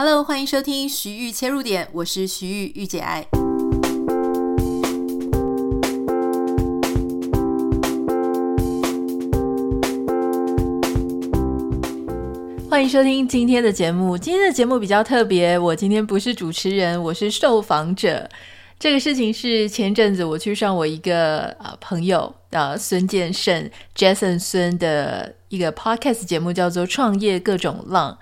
Hello，欢迎收听徐玉切入点，我是徐玉御姐爱。欢迎收听今天的节目。今天的节目比较特别，我今天不是主持人，我是受访者。这个事情是前阵子我去上我一个呃朋友呃孙建胜 Jason 孙的一个 podcast 节目，叫做《创业各种浪》。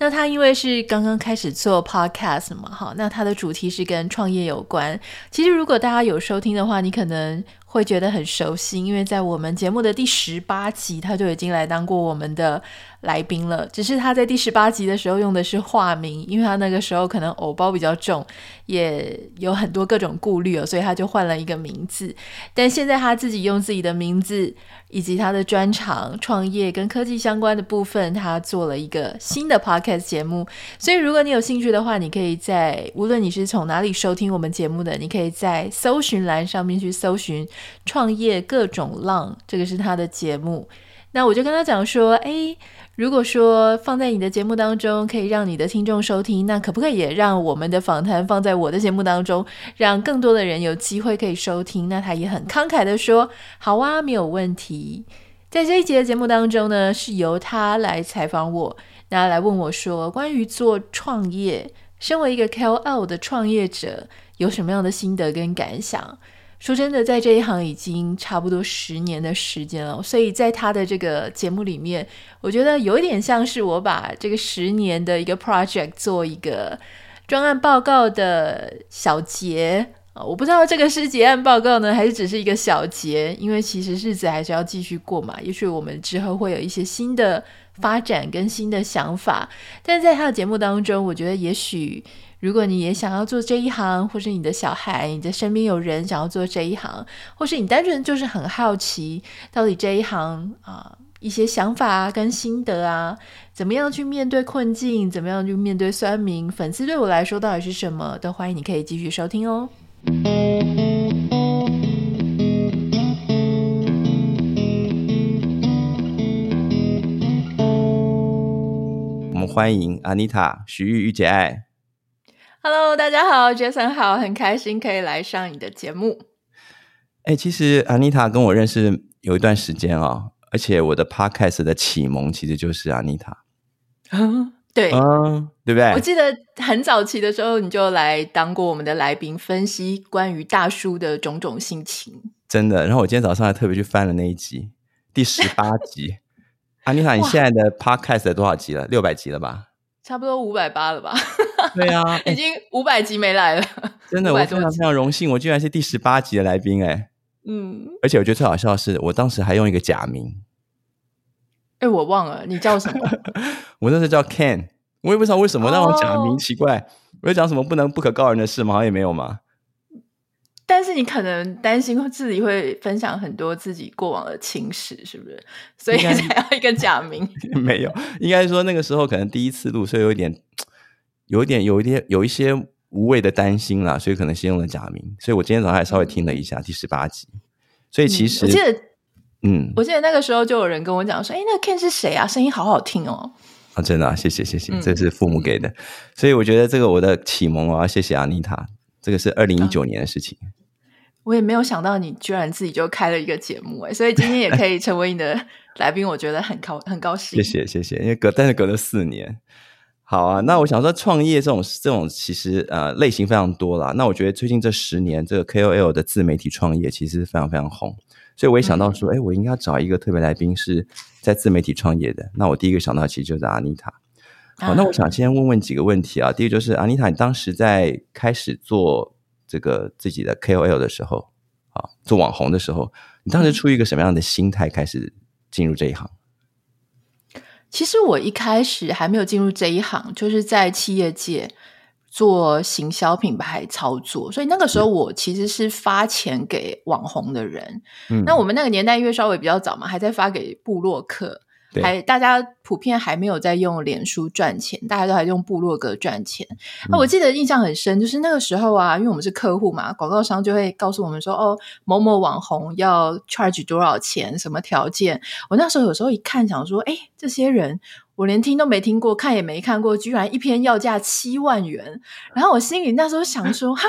那他因为是刚刚开始做 podcast 嘛，哈，那他的主题是跟创业有关。其实如果大家有收听的话，你可能会觉得很熟悉，因为在我们节目的第十八集，他就已经来当过我们的来宾了，只是他在第十八集的时候用的是化名，因为他那个时候可能偶包比较重，也有很多各种顾虑哦，所以他就换了一个名字。但现在他自己用自己的名字以及他的专长创业跟科技相关的部分，他做了一个新的 podcast 节目。所以如果你有兴趣的话，你可以在无论你是从哪里收听我们节目的，你可以在搜寻栏上面去搜寻“创业各种浪”，这个是他的节目。那我就跟他讲说，哎。如果说放在你的节目当中可以让你的听众收听，那可不可以也让我们的访谈放在我的节目当中，让更多的人有机会可以收听？那他也很慷慨的说：“好啊，没有问题。”在这一节的节目当中呢，是由他来采访我，那来问我说，关于做创业，身为一个 KOL 的创业者，有什么样的心得跟感想？说真的，在这一行已经差不多十年的时间了，所以在他的这个节目里面，我觉得有一点像是我把这个十年的一个 project 做一个专案报告的小结啊，我不知道这个是结案报告呢，还是只是一个小结，因为其实日子还是要继续过嘛，也许我们之后会有一些新的发展跟新的想法，但在他的节目当中，我觉得也许。如果你也想要做这一行，或是你的小孩、你的身边有人想要做这一行，或是你单纯就是很好奇，到底这一行啊、一些想法啊跟心得啊，怎么样去面对困境，怎么样去面对酸民，粉丝对我来说到底是什么，都欢迎你可以继续收听哦。我们欢迎 Anita 徐玉玉姐爱。Hello，大家好，Jason 好，很开心可以来上你的节目。哎，其实 Anita 跟我认识有一段时间哦，而且我的 Podcast 的启蒙其实就是 Anita。嗯，对，嗯，对不对？我记得很早期的时候，你就来当过我们的来宾，分析关于大叔的种种心情。真的，然后我今天早上还特别去翻了那一集，第十八集。Anita，你现在的 Podcast 多少集了？六百集了吧？差不多五百八了吧？对啊，已经五百集没来了。真的，我非常非常荣幸，我居然是第十八集的来宾哎。嗯，而且我觉得最好笑的是，我当时还用一个假名。哎，我忘了你叫什么？我那时候叫 Ken，我也不知道为什么让我假名，哦、奇怪。我有讲什么不能不可告人的事吗？好像也没有嘛。但是你可能担心自己会分享很多自己过往的情史，是不是？所以才要一个假名。没有，应该说那个时候可能第一次录，所以有一点、有一点、有一点、有一些无谓的担心啦，所以可能先用了假名。所以我今天早上还稍微听了一下第十八集。所以其实、嗯、我记得，嗯，我记得那个时候就有人跟我讲说：“哎，那个 Ken 是谁啊？声音好好听哦。”啊，真的、啊，谢谢谢谢，这是父母给的。嗯、所以我觉得这个我的启蒙啊，谢谢 Anita。这个是二零一九年的事情。嗯我也没有想到你居然自己就开了一个节目哎，所以今天也可以成为你的 来宾，我觉得很高很高兴。谢谢谢谢，因为隔但是隔了四年，好啊。那我想说，创业这种这种其实呃类型非常多啦。那我觉得最近这十年，这个 KOL 的自媒体创业其实非常非常红，所以我也想到说，哎、嗯，我应该要找一个特别来宾是在自媒体创业的。那我第一个想到其实就是 Anita。好，那我想先问问几个问题啊。第一个就是 Anita，你当时在开始做。这个自己的 KOL 的时候啊，做网红的时候，你当时出于一个什么样的心态开始进入这一行？其实我一开始还没有进入这一行，就是在企业界做行销品牌操作，所以那个时候我其实是发钱给网红的人。嗯，那我们那个年代因为稍微比较早嘛，还在发给部落客。还大家普遍还没有在用脸书赚钱，大家都还用部落格赚钱。那、嗯、我记得印象很深，就是那个时候啊，因为我们是客户嘛，广告商就会告诉我们说，哦，某某网红要 charge 多少钱，什么条件。我那时候有时候一看，想说，哎，这些人我连听都没听过，看也没看过，居然一篇要价七万元。然后我心里那时候想说，哈，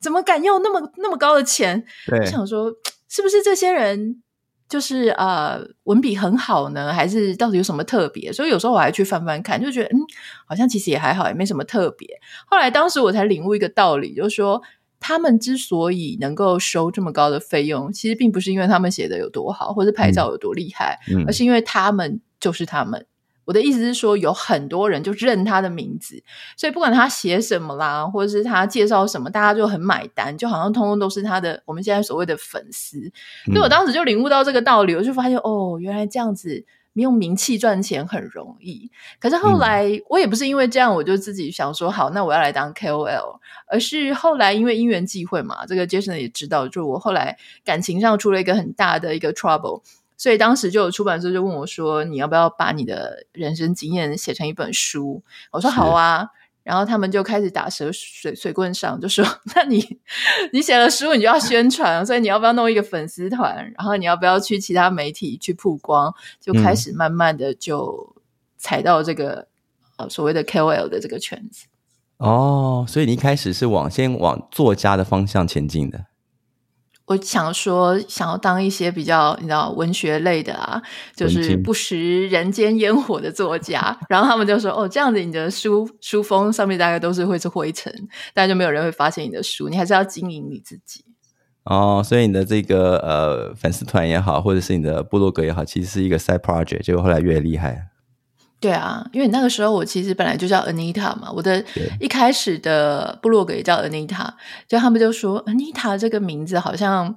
怎么敢要那么那么高的钱？想说，是不是这些人就是呃文笔很好呢？还是到底有什么特别？所以有时候我还去翻翻看，就觉得嗯，好像其实也还好，也没什么特别。后来当时我才领悟一个道理，就是说。他们之所以能够收这么高的费用，其实并不是因为他们写的有多好，或者拍照有多厉害，嗯，而是因为他们就是他们。我的意思是说，有很多人就认他的名字，所以不管他写什么啦，或者是他介绍什么，大家就很买单，就好像通通都是他的。我们现在所谓的粉丝，所以我当时就领悟到这个道理，我就发现哦，原来这样子。用名气赚钱很容易，可是后来、嗯、我也不是因为这样，我就自己想说好，那我要来当 KOL，而是后来因为因缘际会嘛，这个 Jason 也知道，就我后来感情上出了一个很大的一个 trouble，所以当时就有出版社就问我说，你要不要把你的人生经验写成一本书？我说好啊。然后他们就开始打蛇水水棍上，就说：“ 那你你写了书，你就要宣传，所以你要不要弄一个粉丝团？然后你要不要去其他媒体去曝光？就开始慢慢的就踩到这个、嗯、呃所谓的 KOL 的这个圈子。哦，所以你一开始是往先往作家的方向前进的。”我想说，想要当一些比较你知道文学类的啊，就是不食人间烟火的作家。然后他们就说：“哦，这样子你的书书封上面大概都是会是灰尘，大概就没有人会发现你的书。你还是要经营你自己。”哦，所以你的这个呃粉丝团也好，或者是你的部落格也好，其实是一个 side project，结果后来越厉害。对啊，因为那个时候我其实本来就叫 Anita 嘛，我的一开始的部落格也叫 Anita，就他们就说 Anita 这个名字好像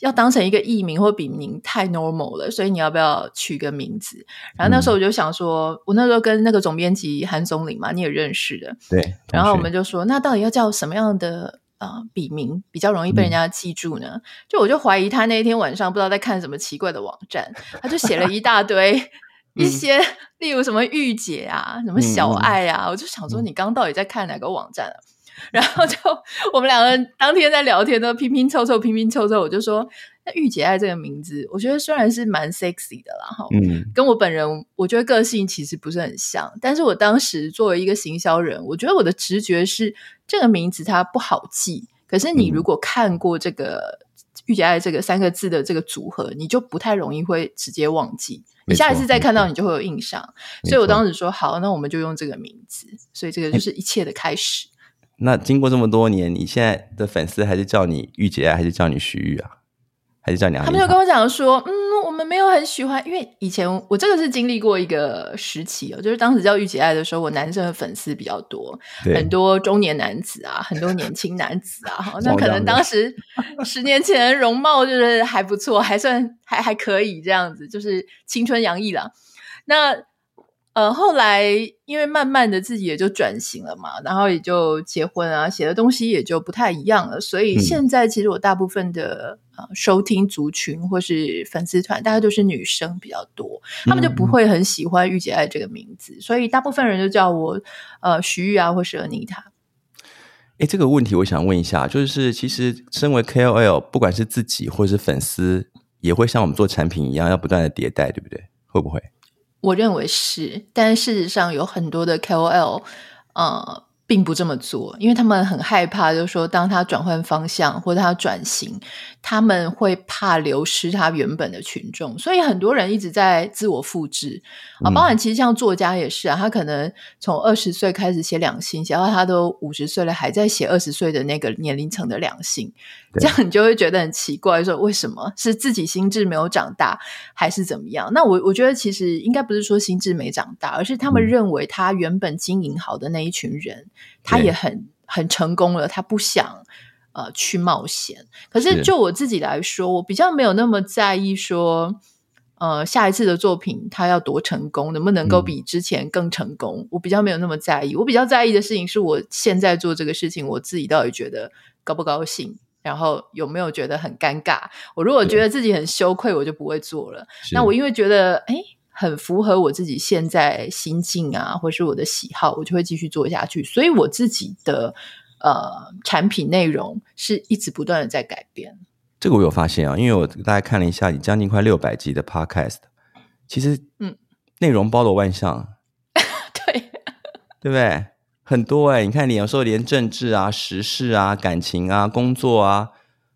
要当成一个艺名或笔名太 normal 了，所以你要不要取个名字？然后那时候我就想说，嗯、我那时候跟那个总编辑韩松林嘛，你也认识的，对，然后我们就说，那到底要叫什么样的呃笔名比较容易被人家记住呢？嗯、就我就怀疑他那一天晚上不知道在看什么奇怪的网站，他就写了一大堆。一些，例如什么御姐啊，什么小爱啊，嗯、我就想说，你刚刚到底在看哪个网站啊？嗯、然后就我们两个人当天在聊天，都拼拼凑凑，拼拼凑凑。我就说，那御姐爱这个名字，我觉得虽然是蛮 sexy 的啦，哈，嗯，跟我本人，我觉得个性其实不是很像。但是我当时作为一个行销人，我觉得我的直觉是这个名字它不好记。可是你如果看过这个御姐爱这个三个字的这个组合，你就不太容易会直接忘记。你下一次再看到，你就会有印象。所以我当时说好，那我们就用这个名字。所以这个就是一切的开始。那经过这么多年，你现在的粉丝还是叫你玉姐啊，还是叫你徐玉啊？还是叫你？他们就跟我讲说，嗯。我们没有很喜欢，因为以前我这个是经历过一个时期哦，就是当时叫御姐爱的时候，我男生的粉丝比较多，很多中年男子啊，很多年轻男子啊，那可能当时 十年前容貌就是还不错，还算还还可以这样子，就是青春洋溢了。那呃，后来因为慢慢的自己也就转型了嘛，然后也就结婚啊，写的东西也就不太一样了，所以现在其实我大部分的呃。收听族群或是粉丝团，大概都是女生比较多，他们就不会很喜欢御姐爱这个名字，嗯、所以大部分人就叫我呃徐玉啊，或是 Anita。哎，这个问题我想问一下，就是其实身为 KOL，不管是自己或是粉丝，也会像我们做产品一样，要不断的迭代，对不对？会不会？我认为是，但事实上有很多的 KOL，呃。并不这么做，因为他们很害怕，就是说，当他转换方向或者他转型，他们会怕流失他原本的群众，所以很多人一直在自我复制啊。包含其实像作家也是啊，他可能从二十岁开始写两性，写到他都五十岁了，还在写二十岁的那个年龄层的两性，这样你就会觉得很奇怪，说为什么是自己心智没有长大，还是怎么样？那我我觉得其实应该不是说心智没长大，而是他们认为他原本经营好的那一群人。他也很很成功了，他不想呃去冒险。可是就我自己来说，我比较没有那么在意说，呃，下一次的作品它要多成功，能不能够比之前更成功？嗯、我比较没有那么在意。我比较在意的事情是我现在做这个事情，我自己到底觉得高不高兴，然后有没有觉得很尴尬？我如果觉得自己很羞愧，我就不会做了。那我因为觉得，哎。很符合我自己现在心境啊，或是我的喜好，我就会继续做下去。所以我自己的呃产品内容是一直不断的在改变。这个我有发现啊，因为我大概看了一下你将近快六百集的 Podcast，其实嗯，内容包罗万象，对对不对？很多哎、欸，你看，你有时候连政治啊、时事啊、感情啊、工作啊，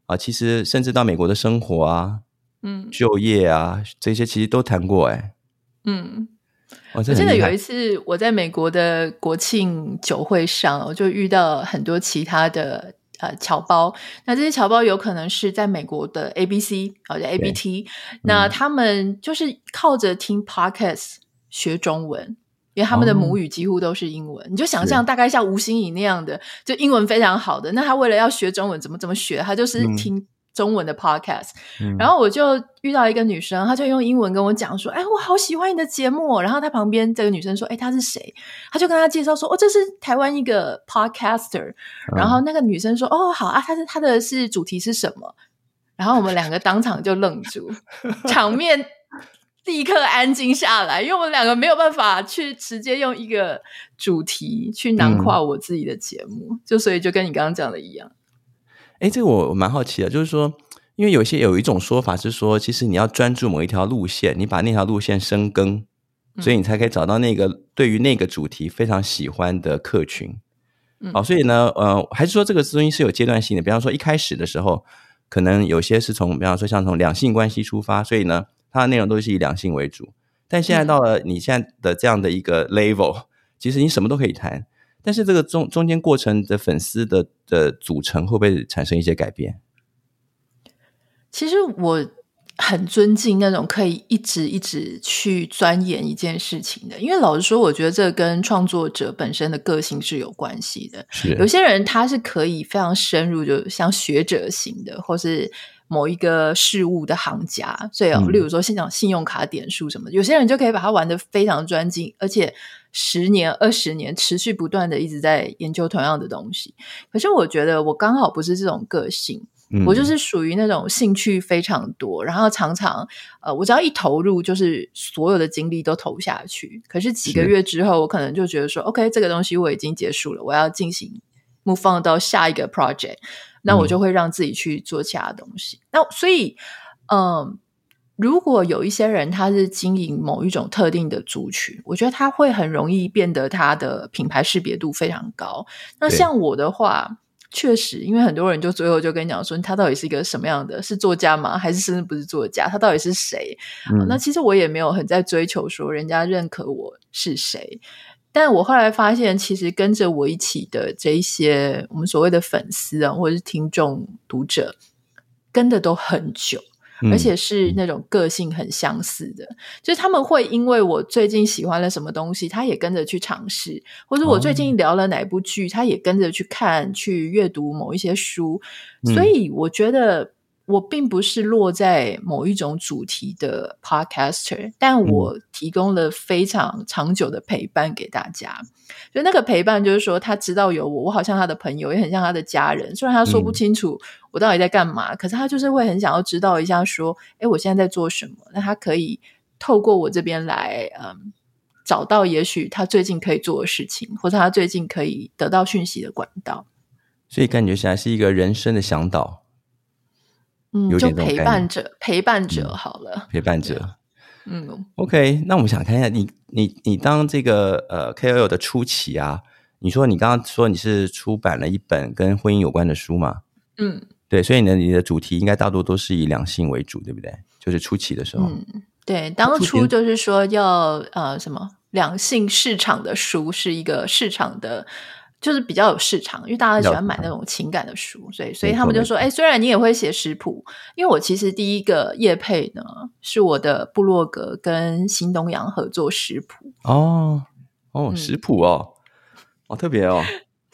啊，其实甚至到美国的生活啊，嗯，就业啊，这些其实都谈过哎、欸。嗯，我记得有一次我在美国的国庆酒会上，我就遇到很多其他的。呃，侨胞，那这些侨胞有可能是在美国的 ABC 或者 ABT，那他们就是靠着听 Podcast 学中文，因为他们的母语几乎都是英文。哦、你就想象大概像吴欣颖那样的，就英文非常好的，那他为了要学中文，怎么怎么学？他就是听。嗯中文的 podcast，嗯，然后我就遇到一个女生，她就用英文跟我讲说：“哎，我好喜欢你的节目。”然后她旁边这个女生说：“哎，她是谁？”她就跟她介绍说：“哦，这是台湾一个 podcaster。嗯”然后那个女生说：“哦，好啊，她是她的是主题是什么？”然后我们两个当场就愣住，场面立刻安静下来，因为我们两个没有办法去直接用一个主题去囊括我自己的节目，嗯，就所以就跟你刚刚讲的一样。哎，这个我蛮好奇的，就是说，因为有些有一种说法是说，其实你要专注某一条路线，你把那条路线深耕，所以你才可以找到那个对于那个主题非常喜欢的客群。好、嗯，所以呢，呃，还是说这个东西是有阶段性的。比方说一开始的时候，可能有些是从，比方说像从两性关系出发，所以呢，它的内容都是以两性为主。但现在到了你现在的这样的一个 level，其实你什么都可以谈。但是这个中中间过程的粉丝的的组成会不会产生一些改变？其实我很尊敬那种可以一直一直去钻研一件事情的，因为老实说，我觉得这跟创作者本身的个性是有关系的。是有些人他是可以非常深入，就像学者型的，或是某一个事物的行家。所以，例如说，现讲信用卡点数什么，嗯，有些人就可以把它玩的非常专精，而且。十年、二十年，持续不断的一直在研究同样的东西。可是我觉得我刚好不是这种个性，嗯、我就是属于那种兴趣非常多，然后常常呃，我只要一投入，就是所有的精力都投下去。可是几个月之后，我可能就觉得说，OK，这个东西我已经结束了，我要进行 move on 到下一个 project，那我就会让自己去做其他东西。嗯、那所以，嗯、呃。如果有一些人他是经营某一种特定的族群，我觉得他会很容易变得他的品牌识别度非常高。那像我的话，确实，因为很多人就最后就跟你讲说，他到底是一个什么样的？是作家吗？还是甚至不是作家？他到底是谁？嗯。那其实我也没有很在追求说人家认可我是谁。但我后来发现，其实跟着我一起的这一些我们所谓的粉丝啊，或者是听众、读者，跟的都很久。而且是那种个性很相似的，嗯，就是他们会因为我最近喜欢了什么东西，他也跟着去尝试，或者我最近。聊了哪部剧，他也跟着去看、去阅读某一些书，所以我觉得。我并不是落在某一种主题的 podcaster，但我提供了非常长久的陪伴给大家。就那个陪伴，就是说他知道有我，我好像他的朋友，也很像他的家人。虽然他说不清楚我到底在干嘛，嗯，可是他就是会很想要知道一下，说：“诶，我现在在做什么？”那他可以透过我这边来，嗯，找到也许他最近可以做的事情，或者他最近可以得到讯息的管道。所以感觉起来是一个人生的向导。嗯，就陪伴者，陪伴者好了，嗯、陪伴者。嗯，OK，那我们想看一下你，你，你当这个呃 KOL 的初期啊，你说你刚刚说你是出版了一本跟婚姻有关的书嘛？嗯，对，所以呢，你的主题应该大多都是以两性为主，对不对？就是初期的时候。嗯，对，当初就是说要呃什么两性市场的书是一个市场的。就是比较有市场，因为大家喜欢买那种情感的书，所以所以他们就说：“哎，虽然你也会写食谱，因为我其实第一个业配呢是我的部落格跟新东阳合作食谱哦哦食谱哦，好、嗯哦、特别哦。”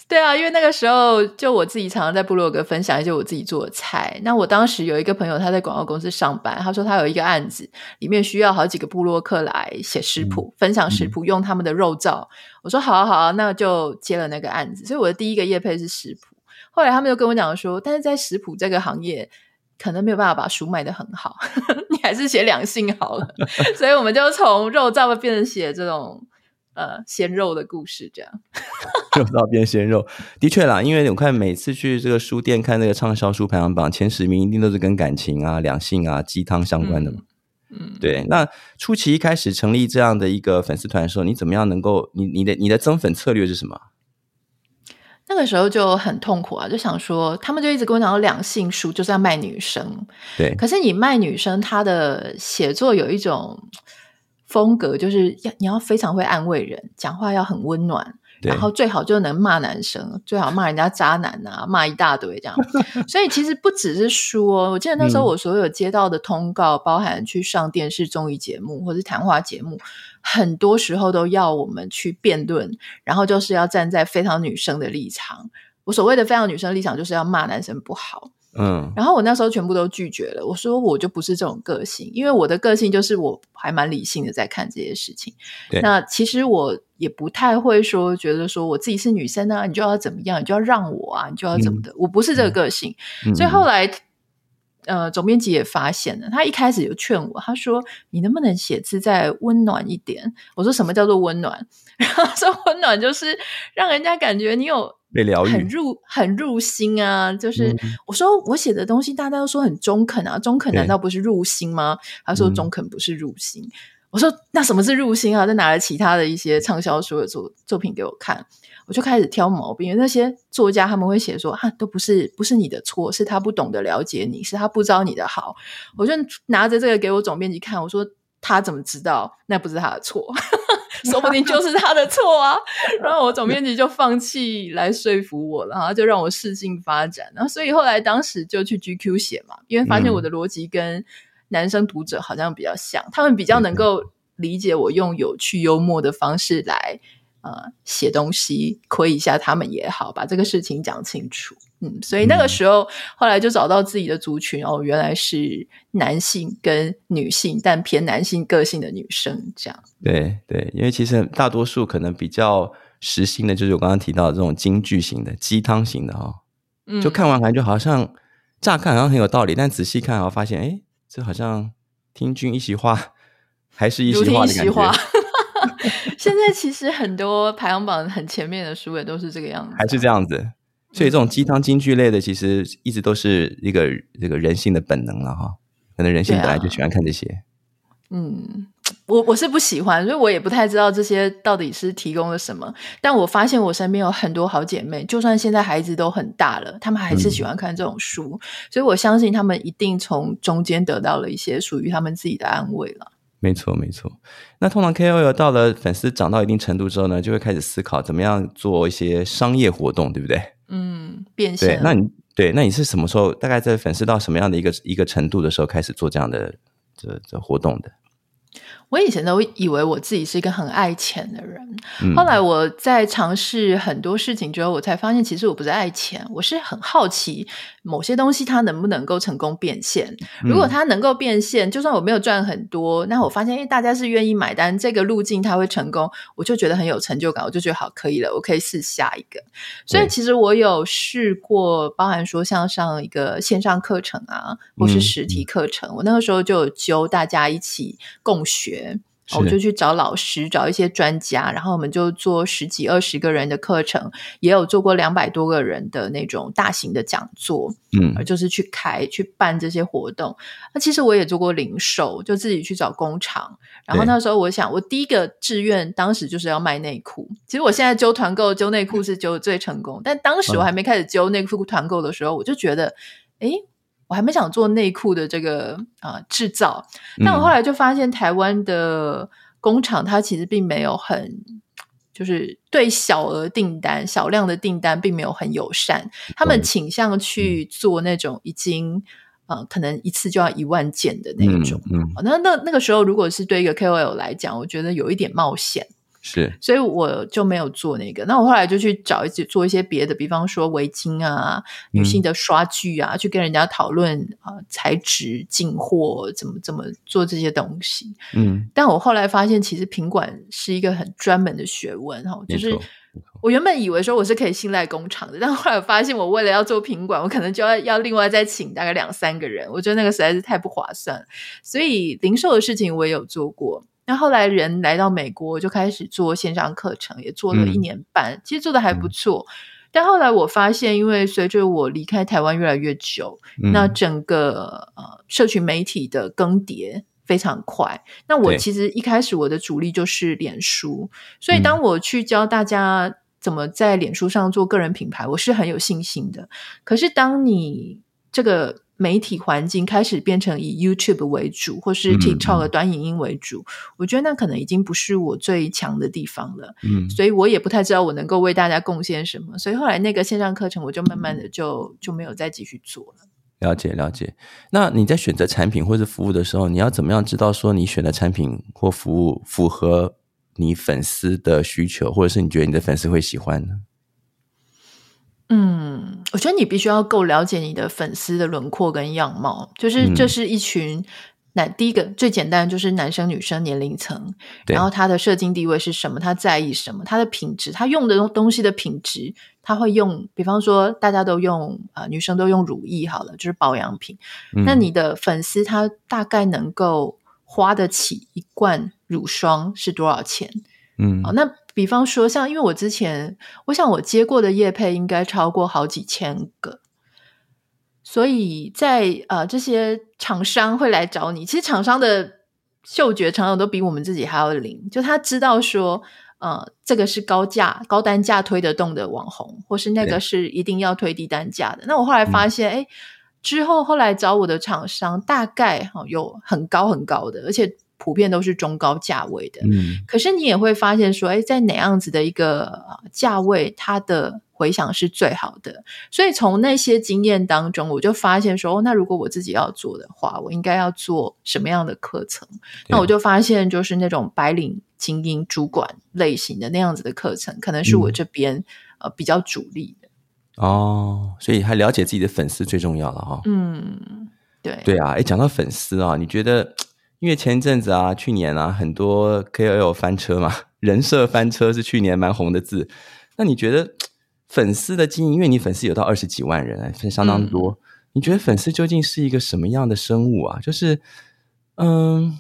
对啊，因为那个时候就我自己常常在部落格分享一些我自己做的菜。那我当时有一个朋友，他在广告公司上班，他说他有一个案子，里面需要好几个部落客来写食谱、嗯、分享食谱，用他们的肉燥。嗯、我说好啊好啊，那就接了那个案子。所以我的第一个业配是食谱。后来他们就跟我讲说，但是在食谱这个行业，可能没有办法把书卖得很好，你还是写两性好了。所以我们就从肉燥变成写这种。呃，鲜肉的故事这样，就到变鲜肉，的确啦。因为我看每次去这个书店看那个畅销书排行榜前十名，一定都是跟感情啊、两性啊、鸡汤相关的嘛。嗯，对。那初期一开始成立这样的一个粉丝团的时候，你怎么样能够你你的你的增粉策略是什么？那个时候就很痛苦啊，就想说，他们就一直跟我讲说，两性书就是要卖女生。对，可是你卖女生，她的写作有一种风格，就是要你要非常会安慰人，讲话要很温暖。然后最好就能骂男生，最好骂人家渣男啊，骂一大堆这样。所以其实不只是说，我记得那时候我所有接到的通告，嗯、包含去上电视综艺节目或是谈话节目，很多时候都要我们去辩论，然后就是要站在非常女生的立场。我所谓的非常女生立场，就是要骂男生不好。嗯，然后我那时候全部都拒绝了。我说我就不是这种个性，因为我的个性就是我还蛮理性的在看这些事情。对，那其实我也不太会说觉得说我自己是女生啊，你就要怎么样，你就要让我啊，你就要怎么的。嗯、我不是这个个性。嗯、所以后来，呃，总编辑也发现了，他一开始就劝我，他说你能不能写字再温暖一点？我说什么叫做温暖？然后说温暖就是让人家感觉你有。被疗愈，很入很入心啊！就是、嗯、我说我写的东西，大家都说很中肯啊，中肯难道不是入心吗？他说中肯不是入心。嗯、我说那什么是入心啊？再拿了其他的一些畅销书的作作品给我看，我就开始挑毛病。因为那些作家他们会写说啊，都不是不是你的错，是他不懂得了解你，是他不知道你的好。我就拿着这个给我总编辑看，我说他怎么知道那不是他的错？说不定就是他的错啊！然后我总编辑就放弃来说服我了，然后就让我试镜发展。然后所以后来当时就去 GQ 写嘛，因为发现我的逻辑跟男生读者好像比较像，他们比较能够理解我用有趣幽默的方式来呃写东西，亏一下他们也好，把这个事情讲清楚。嗯，所以那个时候，嗯、后来就找到自己的族群哦，原来是男性跟女性，但偏男性个性的女生这样。对对，因为其实大多数可能比较实心的，就是我刚刚提到的这种京剧型的、鸡汤型的哈、哦。嗯，就看完感觉好像乍看好像很有道理，但仔细看然后发现，哎，这好像听君一席话，还是一席话的感觉。现在其实很多排行榜很前面的书也都是这个样子，还是这样子。所以这种鸡汤金句类的，其实一直都是一个这个人性的本能了哈。可能人性本来就喜欢看这些。啊、嗯，我我是不喜欢，所以我也不太知道这些到底是提供了什么。但我发现我身边有很多好姐妹，就算现在孩子都很大了，她们还是喜欢看这种书。嗯、所以我相信她们一定从中间得到了一些属于她们自己的安慰了。没错，没错。那通常 KOL 到了粉丝涨到一定程度之后呢，就会开始思考怎么样做一些商业活动，对不对？嗯，变现。对，那你对，那你是什么时候？大概在粉丝到什么样的一个一个程度的时候开始做这样的这这活动的？我以前都以为我自己是一个很爱钱的人，嗯、后来我在尝试很多事情之后，我才发现其实我不是爱钱，我是很好奇某些东西它能不能够成功变现。如果它能够变现，嗯、就算我没有赚很多，那我发现因为大家是愿意买单，这个路径它会成功，我就觉得很有成就感，我就觉得好可以了，我可以试下一个。所以其实我有试过，包含说像上一个线上课程啊，或是实体课程，嗯、我那个时候就有揪大家一起共学。我就去找老师，找一些专家，然后我们就做十几二十个人的课程，也有做过两百多个人的那种大型的讲座，嗯，就是去开去办这些活动。那其实我也做过零售，就自己去找工厂。然后那时候我想，我第一个志愿当时就是要卖内裤。其实我现在揪团购、揪内裤是揪最成功，但当时我还没开始揪内裤团购的时候，我就觉得，哎。我还没想做内裤的这个啊、呃、制造，但我后来就发现台湾的工厂它其实并没有很，就是对小额订单、小量的订单并没有很友善，他们倾向去做那种已经啊、呃、可能一次就要一万件的那种。嗯，嗯那那那个时候如果是对一个 KOL 来讲，我觉得有一点冒险。是，所以我就没有做那个。那我后来就去找一些做一些别的，比方说围巾啊、女性的刷具啊，嗯、去跟人家讨论啊、呃、材质、进货怎么怎么做这些东西。嗯，但我后来发现，其实品管是一个很专门的学问哈。就是我原本以为说我是可以信赖工厂的，但后来我发现，我为了要做品管，我可能就要要另外再请大概两三个人。我觉得那个实在是太不划算。所以零售的事情我也有做过。那后来人来到美国，就开始做线上课程，也做了一年半，嗯、其实做的还不错。嗯、但后来我发现，因为随着我离开台湾越来越久，嗯、那整个呃社群媒体的更迭非常快。那我其实一开始我的主力就是脸书，所以当我去教大家怎么在脸书上做个人品牌，我是很有信心的。可是当你这个媒体环境开始变成以 YouTube 为主，或是 TikTok 的短影音为主，嗯，我觉得那可能已经不是我最强的地方了。嗯，所以我也不太知道我能够为大家贡献什么。所以后来那个线上课程，我就慢慢的就就没有再继续做了。了解了解。那你在选择产品或者服务的时候，你要怎么样知道说你选的产品或服务符合你粉丝的需求，或者是你觉得你的粉丝会喜欢呢？嗯，我觉得你必须要够了解你的粉丝的轮廓跟样貌，就是这是一群男、嗯，第一个最简单的就是男生女生年龄层，然后他的社经地位是什么，他在意什么，他的品质，他用的东西的品质，他会用，比方说大家都用啊、呃，女生都用乳液好了，就是保养品，嗯、那你的粉丝他大概能够花得起一罐乳霜是多少钱？嗯，好，那。比方说，像因为我之前，我想我接过的业配应该超过好几千个，所以在呃这些厂商会来找你，其实厂商的嗅觉常常都比我们自己还要灵，就他知道说，呃，这个是高价高单价推得动的网红，或是那个是一定要推低单价的。那我后来发现，哎、嗯，之后后来找我的厂商大概哈有很高很高的，而且。普遍都是中高价位的，嗯，可是你也会发现说，哎，在哪样子的一个价位，它的回响是最好的。所以从那些经验当中，我就发现说，哦，那如果我自己要做的话，我应该要做什么样的课程？那我就发现，就是那种白领精英主管类型的那样子的课程，可能是我这边，嗯，呃比较主力的。哦，所以还了解自己的粉丝最重要了哈，哦。嗯，对，对啊，哎，讲到粉丝啊，你觉得？因为前一阵子啊，去年啊，很多 KOL 翻车嘛，人设翻车是去年蛮红的字。那你觉得粉丝的经营，因为你粉丝有到二十几万人，是相当多，嗯。你觉得粉丝究竟是一个什么样的生物啊？就是，嗯，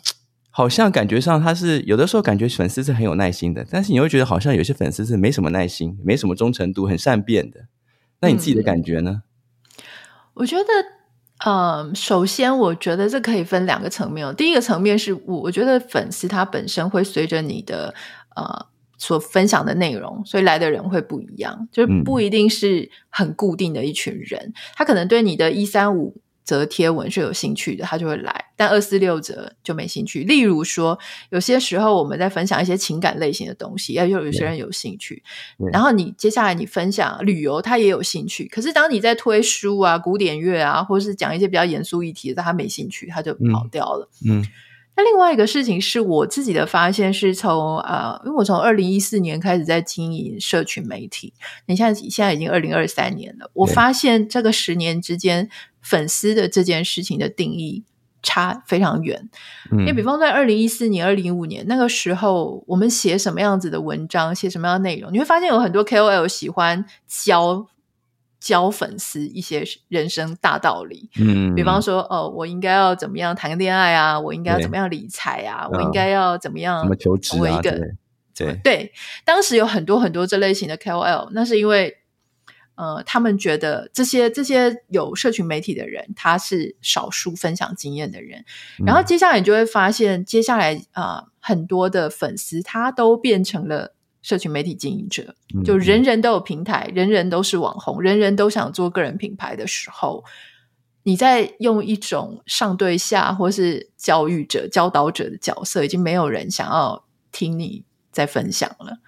好像感觉上他是有的时候感觉粉丝是很有耐心的，但是你会觉得好像有些粉丝是没什么耐心，没什么忠诚度，很善变的。那你自己的感觉呢？嗯，我觉得。嗯，首先我觉得这可以分两个层面。第一个层面是我我觉得粉丝他本身会随着你的呃所分享的内容，所以来的人会不一样，就是不一定是很固定的一群人，嗯、他可能对你的一三五。则贴文是有兴趣的，他就会来；但二四六则就没兴趣。例如说，有些时候我们在分享一些情感类型的东西，要有有些人有兴趣。然后你接下来你分享旅游，他也有兴趣。可是当你在推书啊、古典乐啊，或是讲一些比较严肃议题的，他没兴趣，他就跑掉了。嗯。嗯那另外一个事情是我自己的发现，是从呃，因为我从二零一四年开始在经营社群媒体，你现在现在已经二零二三年了，我发现这个十年之间，粉丝的这件事情的定义差非常远。嗯，因为比方在二零一四年、二零一五年那个时候，我们写什么样子的文章，写什么样的内容，你会发现有很多 KOL 喜欢教。教粉丝一些人生大道理，嗯，比方说，哦，我应该要怎么样谈恋爱啊？我应该要怎么样理财啊？我应该要怎么样？怎么求职啊？对对对，当时有很多很多这类型的 KOL，那是因为，呃，他们觉得这些这些有社群媒体的人，他是少数分享经验的人，然后接下来你就会发现，接下来啊，呃，很多的粉丝他都变成了。社群媒体经营者，就人人都有平台，嗯，人人都是网红，人人都想做个人品牌的时候，你在用一种上对下或是教育者、教导者的角色，已经没有人想要听你在分享了。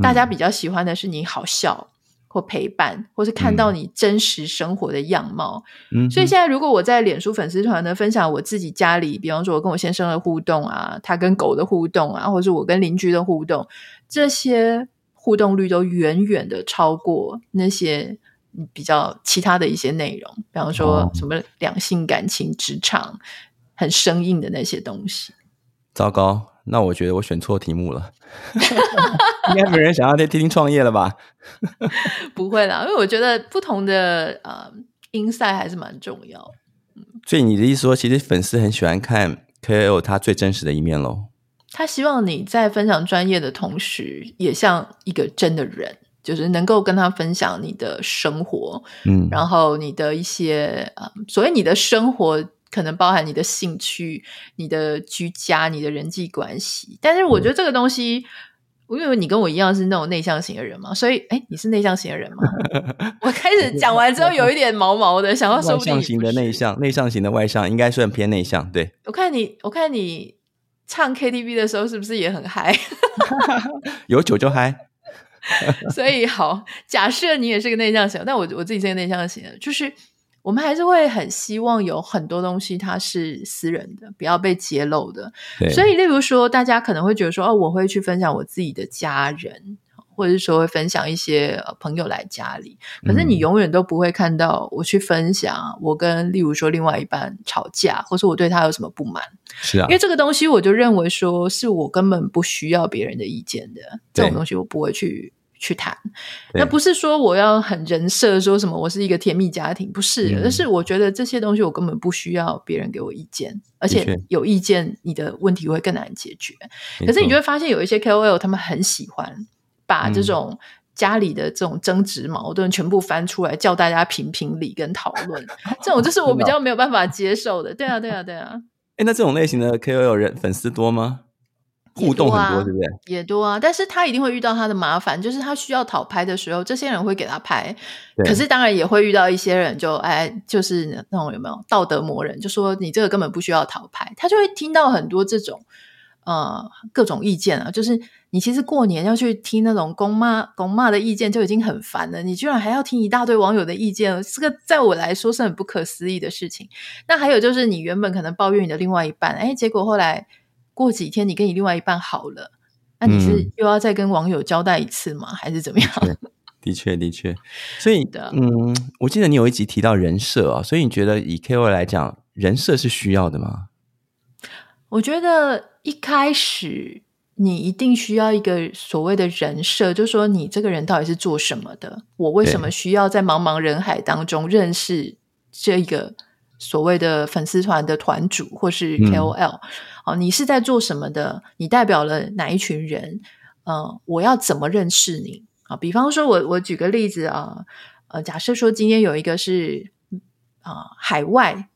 大家比较喜欢的是你好笑。或陪伴，或是看到你真实生活的样貌。嗯，所以现在如果我在脸书粉丝团呢，分享我自己家里，比方说我跟我先生的互动啊，他跟狗的互动啊，或者是我跟邻居的互动，这些互动率都远远的超过那些比较其他的一些内容，比方说什么两性感情、职场很生硬的那些东西。糟糕。那我觉得我选错题目了，应该没人想要再听听创业了吧？不会啦，因为我觉得不同的呃 insight 还是蛮重要。所以你的意思说，其实粉丝很喜欢看 KOL 他最真实的一面喽？他希望你在分享专业的同时，也像一个真的人，就是能够跟他分享你的生活，嗯，然后你的一些呃，所谓你的生活。可能包含你的兴趣、你的居家、你的人际关系。但是我觉得这个东西，嗯、因为你跟我一样是那种内向型的人嘛，所以哎，你是内向型的人吗？我开始讲完之后有一点毛毛的，想要说外向型的内向，内向型的外向，应该算偏内向。对，我看你，我看你唱 KTV 的时候是不是也很嗨？有酒就嗨。所以好，假设你也是个内向型，但我我自己是个内向型的，就是我们还是会很希望有很多东西它是私人的，不要被揭露的。所以，例如说，大家可能会觉得说，哦，我会去分享我自己的家人，或者是说会分享一些朋友来家里，可是你永远都不会看到我去分享我跟例如说另外一半吵架，或是我对他有什么不满。是啊，因为这个东西，我就认为说是我根本不需要别人的意见的，这种东西我不会去去谈。那不是说我要很人设，说什么我是一个甜蜜家庭，不是。但是我觉得这些东西我根本不需要别人给我意见，而且有意见，你的问题会更难解决。可是你就会发现有一些 KOL 他们很喜欢把这种家里的这种争执矛盾全部翻出来，叫大家评评理跟讨论。这种就是我比较没有办法接受的。对啊，对啊，对啊。哎，那这种类型的 KOL 人粉丝多吗？互动很多，对不对？也多啊，但是他一定会遇到他的麻烦，就是他需要讨拍的时候，这些人会给他拍。可是当然也会遇到一些人就，就哎，就是那种有没有道德魔人，就说你这个根本不需要讨拍，他就会听到很多这种呃各种意见啊。就是你其实过年要去听那种公骂公骂的意见就已经很烦了，你居然还要听一大堆网友的意见，这个在我来说是很不可思议的事情。那还有就是你原本可能抱怨你的另外一半，哎，结果后来。过几天你跟你另外一半好了，那你是又要再跟网友交代一次吗？嗯、还是怎么样？的确，的确。所以的，嗯，我记得你有一集提到人设啊，所以你觉得以 KOL 来讲，人设是需要的吗？我觉得一开始你一定需要一个所谓的人设，就是说你这个人到底是做什么的？我为什么需要在茫茫人海当中认识这个所谓的粉丝团的团主或是 KOL？、嗯哦，你是在做什么的？你代表了哪一群人？呃，我要怎么认识你？啊，比方说我，我举个例子啊，呃，假设说今天有一个是啊、海外。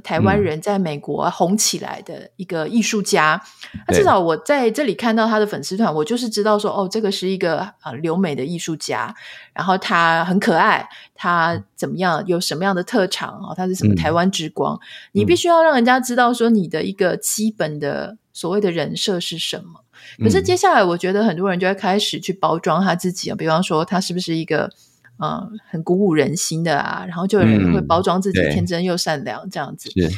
台湾人在美国红起来的一个艺术家，那、嗯、至少我在这里看到他的粉丝团，我就是知道说，哦，这个是一个啊留美的艺术家，然后他很可爱，他怎么样，有什么样的特长啊？他是什么台湾之光？嗯、你必须要让人家知道说你的一个基本的所谓的人设是什么。可是接下来，我觉得很多人就会开始去包装他自己啊，比方说他是不是一个。嗯，很鼓舞人心的啊，然后就有人会包装自己天真又善良这样子。是，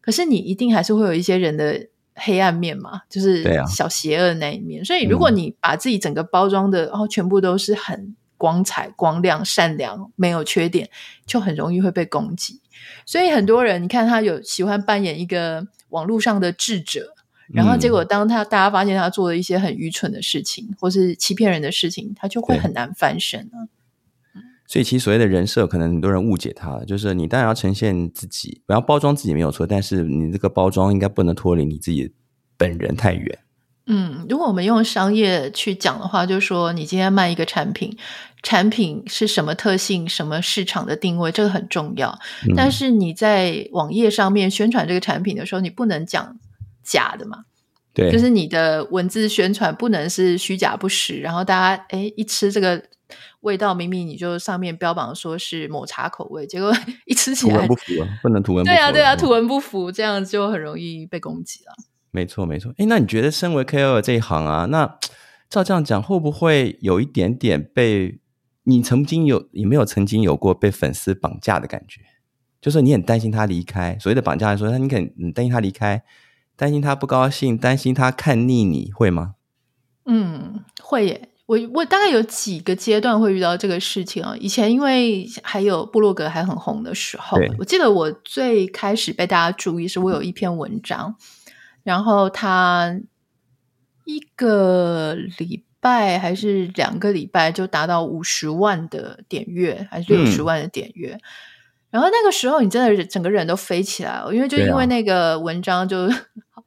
可是你一定还是会有一些人的黑暗面嘛，就是小邪恶那一面。所以如果你把自己整个包装的哦，全部都是很光彩、光亮、善良，没有缺点，就很容易会被攻击。所以很多人，你看他有喜欢扮演一个网络上的智者，然后结果当他大家发现他做了一些很愚蠢的事情，或是欺骗人的事情，他就会很难翻身啊。所以，其实所谓的人设，可能很多人误解他了。就是你当然要呈现自己，不要包装自己没有错，但是你这个包装应该不能脱离你自己本人太远。嗯，如果我们用商业去讲的话，就是说你今天卖一个产品，产品是什么特性、什么市场的定位，这个很重要。嗯。但是你在网页上面宣传这个产品的时候，你不能讲假的嘛？对，就是你的文字宣传不能是虚假不实，然后大家诶一吃这个。味道明明你就上面标榜说是抹茶口味，结果 一吃起来图文不符，不能图文不符。对啊，对啊，图文不符，这样就很容易被攻击了。没错，没错。哎，那你觉得身为 KOL 这一行啊，那 照这样讲，会不会有一点点被你曾经有，有没有曾经有过被粉丝绑架的感觉？就是你很担心他离开，所谓的绑架来说，那你肯你担心他离开，担心他不高兴，担心他看腻你，会吗？嗯，会耶。我我大概有几个阶段会遇到这个事情啊。以前因为还有部落格还很红的时候，我记得我最开始被大家注意是我有一篇文章，然后它一个礼拜还是两个礼拜就达到五十万的点阅，还是六十万的点阅。嗯。然后那个时候你真的整个人都飞起来了，因为就因为那个文章就。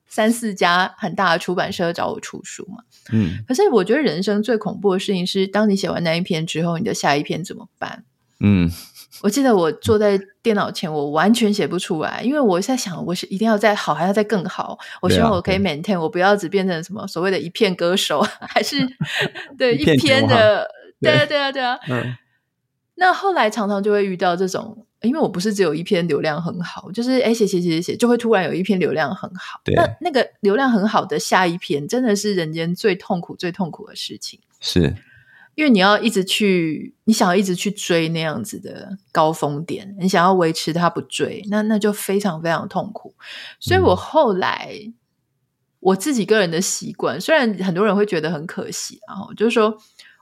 三四家很大的出版社找我出书嘛，嗯，可是我觉得人生最恐怖的事情是，当你写完那一篇之后，你的下一篇怎么办？嗯，我记得我坐在电脑前，我完全写不出来，因为我在想，我是一定要再好，还要再更好。我希望我可以 maintain，我不要只变成什么所谓的一片歌手，还是 对一篇的，对啊，对啊，对啊。嗯。那后来常常就会遇到这种，因为我不是只有一篇流量很好，就是哎写写写写写，就会突然有一篇流量很好。那那个流量很好的下一篇，真的是人间最痛苦、最痛苦的事情。是。因为你要一直去，你想要一直去追那样子的高峰点，你想要维持它不追，那那就非常非常痛苦。所以我后来、嗯、我自己个人的习惯，虽然很多人会觉得很可惜，然后就是说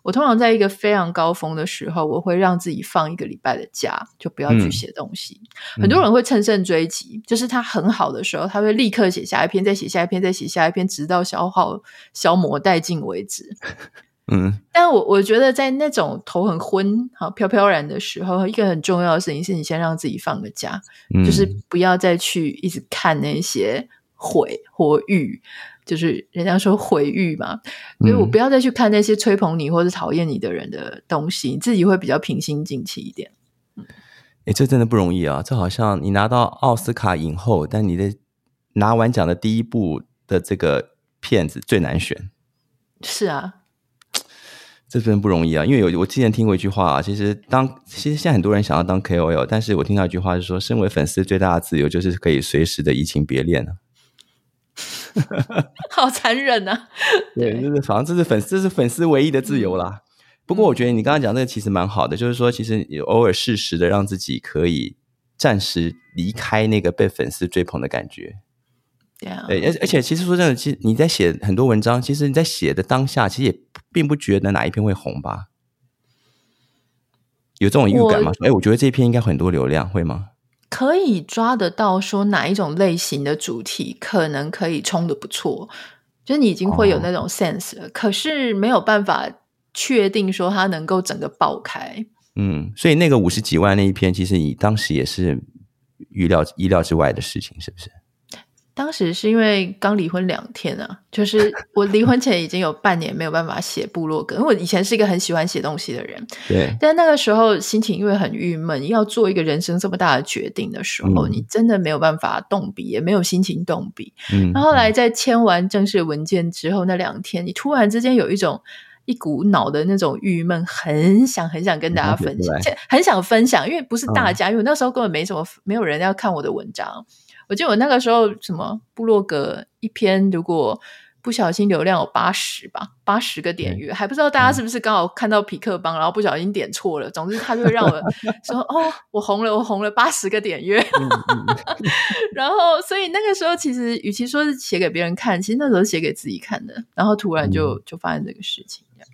我通常在一个非常高峰的时候，我会让自己放一个礼拜的假，就不要去写东西。嗯、很多人会乘胜追击，就是他很好的时候，他会立刻写下一篇，再写下一篇，再写下一篇，直到消耗消磨殆尽为止。嗯，但我我觉得在那种头很昏、好飘飘然的时候，一个很重要的事情是你先让自己放个假，嗯、就是不要再去一直看那些悔或誉，就是人家说毁誉嘛，所以我不要再去看那些吹捧你或者讨厌你的人的东西，你自己会比较平心静气一点。嗯，哎，这真的不容易啊！这好像你拿到奥斯卡影后，但你的拿完奖的第一部的这个片子最难选。是啊。这真的不容易啊！因为有我之前听过一句话啊，其实当其实现在很多人想要当 KOL，但是我听到一句话是说，身为粉丝最大的自由就是可以随时的移情别恋啊，好残忍啊！对，就是反正这是粉丝，这是粉丝唯一的自由啦。不过我觉得你刚刚讲这个其实蛮好的，就是说其实你偶尔适时的让自己可以暂时离开那个被粉丝追捧的感觉。对，而而且其实说真的，其实你在写很多文章，其实你在写的当下，其实也并不觉得哪一篇会红吧？有这种预感吗？哎，我觉得这篇应该很多流量，会吗？可以抓得到说哪一种类型的主题可能可以冲的不错，就是你已经会有那种 sense 了，哦、可是没有办法确定说它能够整个爆开。嗯，所以那个五十几万那一篇，其实你当时也是预料意料之外的事情，是不是？当时是因为刚离婚两天啊，就是我离婚前已经有半年没有办法写部落格，因为我以前是一个很喜欢写东西的人，对。但那个时候心情因为很郁闷，要做一个人生这么大的决定的时候，嗯、你真的没有办法动笔，也没有心情动笔。嗯。然后后来在签完正式文件之后，那两天你突然之间有一种一股脑的那种郁闷，很想很想跟大家分享，很想分享，因为不是大家，嗯、因为那时候根本没什么，没有人要看我的文章。我记得我那个时候什么部落格一篇，如果不小心流量有八十吧，八十个点阅，还不知道大家是不是刚好看到痞客邦，然后不小心点错了。总之，他就会让我 说：“哦，我红了，我红了八十个点阅。” 然后，所以那个时候其实与其说是写给别人看，其实那时候写给自己看的。然后突然就就发生这个事情，这样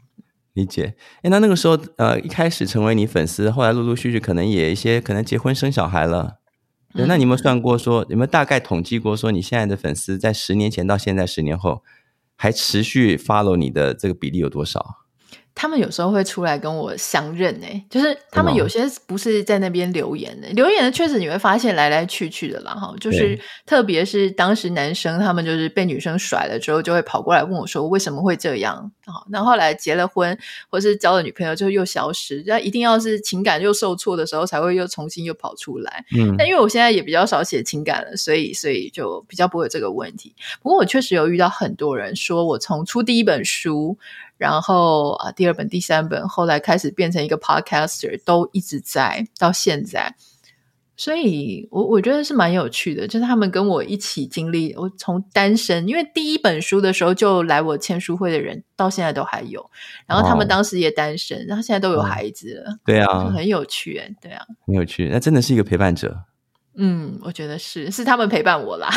理解。哎，那那个时候呃，一开始成为你粉丝，后来陆陆续续可能也一些可能结婚生小孩了。对，那你有没有算过说，有没有大概统计过说，你现在的粉丝在十年前到现在十年后，还持续 follow 你的这个比例有多少？他们有时候会出来跟我相认诶、欸，就是他们有些不是在那边留言的，留言的确实你会发现来来去去的啦哈，就是特别是当时男生他们就是被女生甩了之后，就会跑过来问我说为什么会这样啊？那后来结了婚或是交了女朋友就又消失，那一定要是情感又受挫的时候才会又重新又跑出来。嗯，但因为我现在也比较少写情感了，所以所以就比较不会有这个问题。不过我确实有遇到很多人说我从出第一本书。然后啊，第二本、第三本，后来开始变成一个 podcaster，都一直在到现在，所以我我觉得是蛮有趣的，就是他们跟我一起经历，我从单身，因为第一本书的时候就来我签书会的人，到现在都还有，然后他们当时也单身，哦、然后现在都有孩子了，对啊，很有趣哎，对啊，很有趣，那真的是一个陪伴者，嗯，我觉得是，是他们陪伴我啦，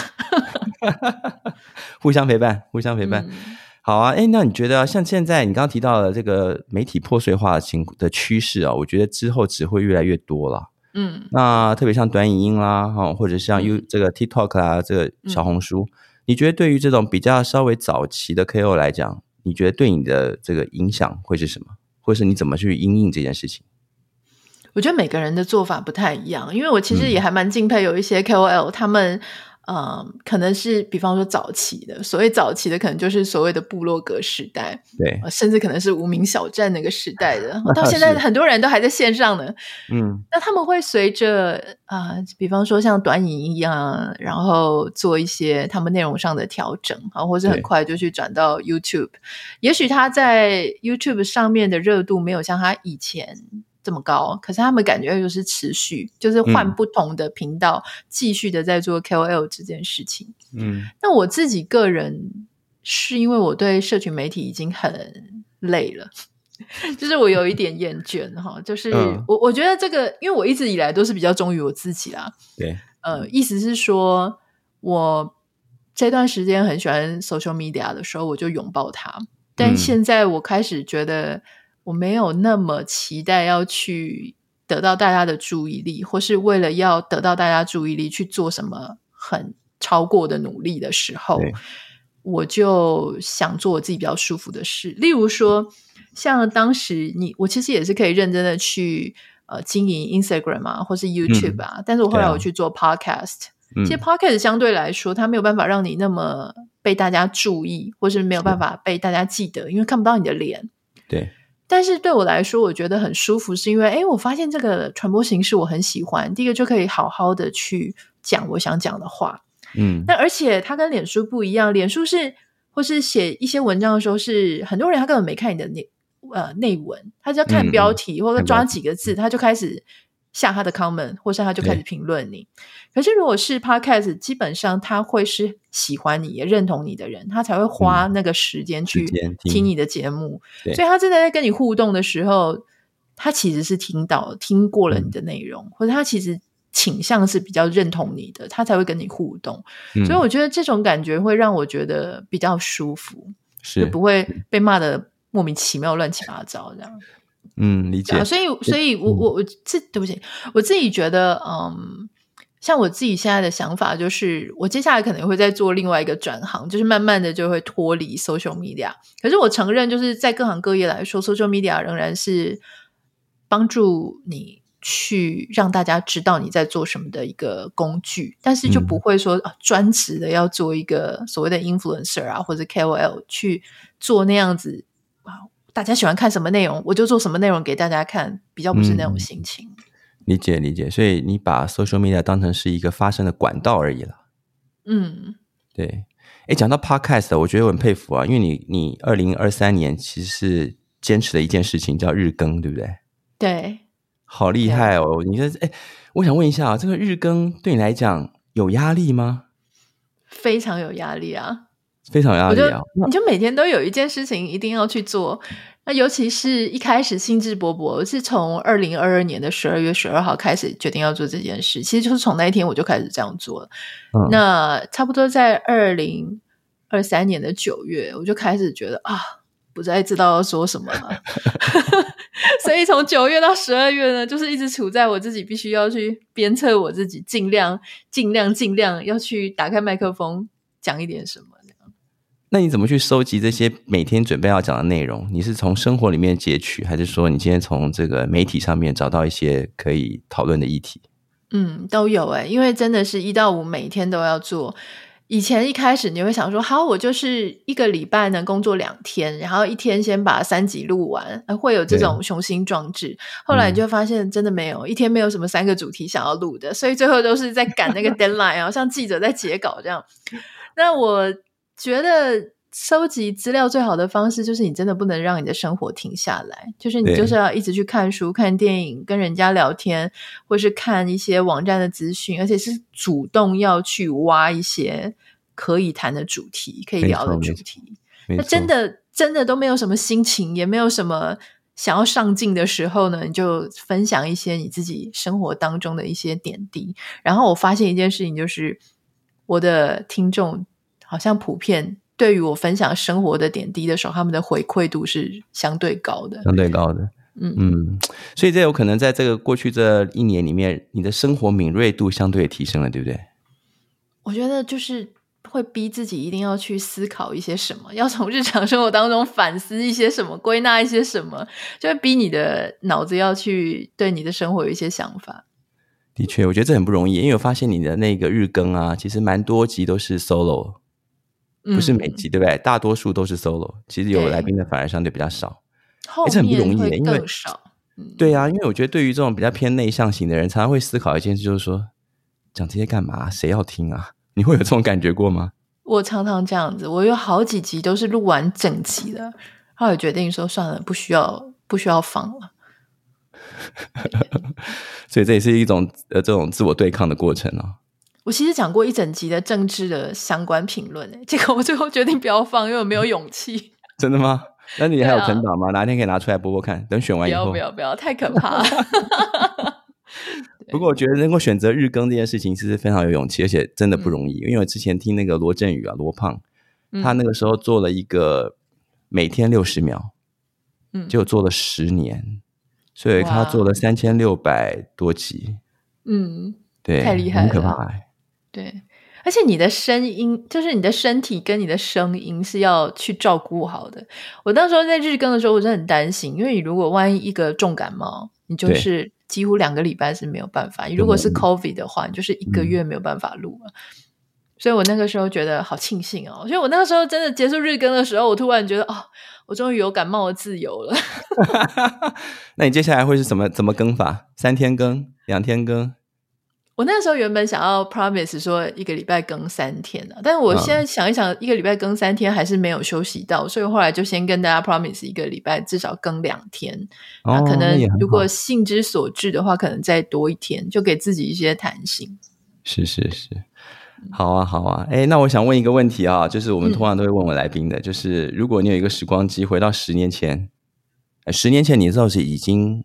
互相陪伴，互相陪伴。嗯好啊，哎，那你觉得像现在你刚刚提到的这个媒体破碎化的情的趋势啊，我觉得之后只会越来越多了。嗯，那特别像短影音啦，哈，或者像 You 这个 TikTok 啊，这个小红书，嗯、你觉得对于这种比较稍微早期的 KOL 来讲，你觉得对你的这个影响会是什么？或者是你怎么去因应这件事情？我觉得每个人的做法不太一样，因为我其实也还蛮敬佩有一些 KOL，他们。嗯，可能是比方说早期的，所谓早期的，可能就是所谓的部落格时代，对，甚至可能是无名小站那个时代的，到现在很多人都还在线上呢。嗯，那他们会随着啊、呃，比方说像短影音一样，然后做一些他们内容上的调整啊，或者很快就去转到 YouTube。也许他在 YouTube 上面的热度没有像他以前。这么高，可是他们感觉就是持续，就是换不同的频道，继续的在做 KOL 这件事情。嗯，那我自己个人是因为我对社群媒体已经很累了，就是我有一点厌倦哈。就是我我觉得这个，因为我一直以来都是比较忠于我自己啦。对，呃，意思是说我这段时间很喜欢 social media 的时候，我就拥抱它。但现在我开始觉得。我没有那么期待要去得到大家的注意力，或是为了要得到大家注意力去做什么很超过的努力的时候，我就想做我自己比较舒服的事。例如说，像当时你，我其实也是可以认真的去呃经营 Instagram 啊，或是 YouTube 啊，嗯、但是我后来我去做 Podcast，其实 Podcast 相对来说，它没有办法让你那么被大家注意，或是没有办法被大家记得，因为看不到你的脸。对。但是对我来说，我觉得很舒服，是因为诶，我发现这个传播形式我很喜欢。第一个就可以好好的去讲我想讲的话，嗯，那而且它跟脸书不一样，脸书是或是写一些文章的时候是，是很多人他根本没看你的内呃内文，他只要看标题、嗯、或者抓几个字，他就开始。下他的 comment，或是他就开始评论你。可是如果是 podcast，基本上他会是喜欢你也认同你的人，他才会花那个时间去听你的节目。所以他真的在跟你互动的时候，他其实是听到听过了你的内容，嗯、或者他其实倾向是比较认同你的，他才会跟你互动。嗯、所以我觉得这种感觉会让我觉得比较舒服，是不会被骂的莫名其妙、乱七八糟这样。嗯，理解。所以，所以我我我自对不起，我自己觉得，嗯，像我自己现在的想法就是，我接下来可能会再做另外一个转行，就是慢慢的就会脱离 social media。可是我承认，就是在各行各业来说，social media 仍然是帮助你去让大家知道你在做什么的一个工具，但是就不会说、嗯、啊专职的要做一个所谓的 influencer 啊或者 KOL 去做那样子啊。大家喜欢看什么内容，我就做什么内容给大家看，比较不是那种心情。嗯、理解理解，所以你把 social media 当成是一个发声的管道而已了。嗯，对。诶，讲到 podcast，我觉得我很佩服啊，因为你你二零二三年其实是坚持的一件事情，叫日更，对不对？对，好厉害哦！你说，诶，我想问一下啊，这个日更对你来讲有压力吗？非常有压力啊。非常压力啊！你就每天都有一件事情一定要去做，那尤其是一开始兴致勃勃，我是从二零二二年的十二月十二号开始决定要做这件事，其实就是从那一天我就开始这样做了。嗯、那差不多在二零二三年的九月，我就开始觉得啊，不再知道要说什么了。所以从九月到十二月呢，就是一直处在我自己必须要去鞭策我自己，尽量、尽量、尽量要去打开麦克风讲一点什么。那你怎么去收集这些每天准备要讲的内容？你是从生活里面截取，还是说你今天从这个媒体上面找到一些可以讨论的议题？嗯，都有诶，因为真的是一到五每天都要做。以前一开始你会想说，好，我就是一个礼拜能工作两天，然后一天先把三集录完，会有这种雄心壮志。后来你就发现真的没有，嗯、一天没有什么三个主题想要录的，所以最后都是在赶那个 deadline，然后像记者在截稿这样。那我。觉得收集资料最好的方式就是你真的不能让你的生活停下来，就是你就是要一直去看书、看电影、跟人家聊天，或是看一些网站的资讯，而且是主动要去挖一些可以谈的主题、可以聊的主题。那真的真的都没有什么心情，也没有什么想要上进的时候呢，你就分享一些你自己生活当中的一些点滴。然后我发现一件事情，就是我的听众。好像普遍对于我分享生活的点滴的时候，他们的回馈度是相对高的，相对高的。嗯嗯，所以这有可能在这个过去这一年里面，你的生活敏锐度相对也提升了，对不对？我觉得就是会逼自己一定要去思考一些什么，要从日常生活当中反思一些什么，归纳一些什么，就会逼你的脑子要去对你的生活有一些想法。的确，我觉得这很不容易，因为我发现你的那个日更啊，其实蛮多集都是 solo，不是每集、嗯、对不对？大多数都是 solo，其实有来宾的反而相对比较少，后面会更少。因为对啊，因为我觉得对于这种比较偏内向型的人，常常会思考一件事，就是说讲这些干嘛？谁要听啊？你会有这种感觉过吗？我常常这样子，我有好几集都是录完整集的，后来决定说算了，不需要，不需要放了。所以这也是一种呃这种自我对抗的过程哦。我其实讲过一整集的政治的相关评论，结果我最后决定不要放，因为我没有勇气。真的吗？那你还有存档吗？啊、哪天可以拿出来播播看？等选完以后，不要不要不要，太可怕了。不过我觉得能够选择日更这件事情，其实非常有勇气，而且真的不容易。嗯、因为我之前听那个罗振宇啊，罗胖，他那个时候做了一个每天六十秒，嗯，就做了十年。所以他做了三千六百多集，嗯，对，太厉害了，很可怕。对，而且你的声音，就是你的身体跟你的声音是要去照顾好的。我那时候在日更的时候，我真的很担心，因为你如果万一一个重感冒，你就是几乎两个礼拜是没有办法。你如果是 COVID 的话，你就是一个月没有办法录了。嗯、所以我那个时候觉得好庆幸哦，所以我那个时候真的结束日更的时候，我突然觉得哦。我终于有感冒的自由了。那你接下来会是怎么怎么更法？三天更，两天更？我那时候原本想要 promise 说一个礼拜更三天啊，但是我现在想一想，一个礼拜更三天还是没有休息到，所以后来就先跟大家 promise 一个礼拜至少更两天。那可能如果性之所至的话，可能再多一天，就给自己一些弹性。是是是。好啊，好啊，哎，那我想问一个问题啊，就是我们通常都会问我来宾的，嗯、就是如果你有一个时光机回到十年前，十年前你知道是已经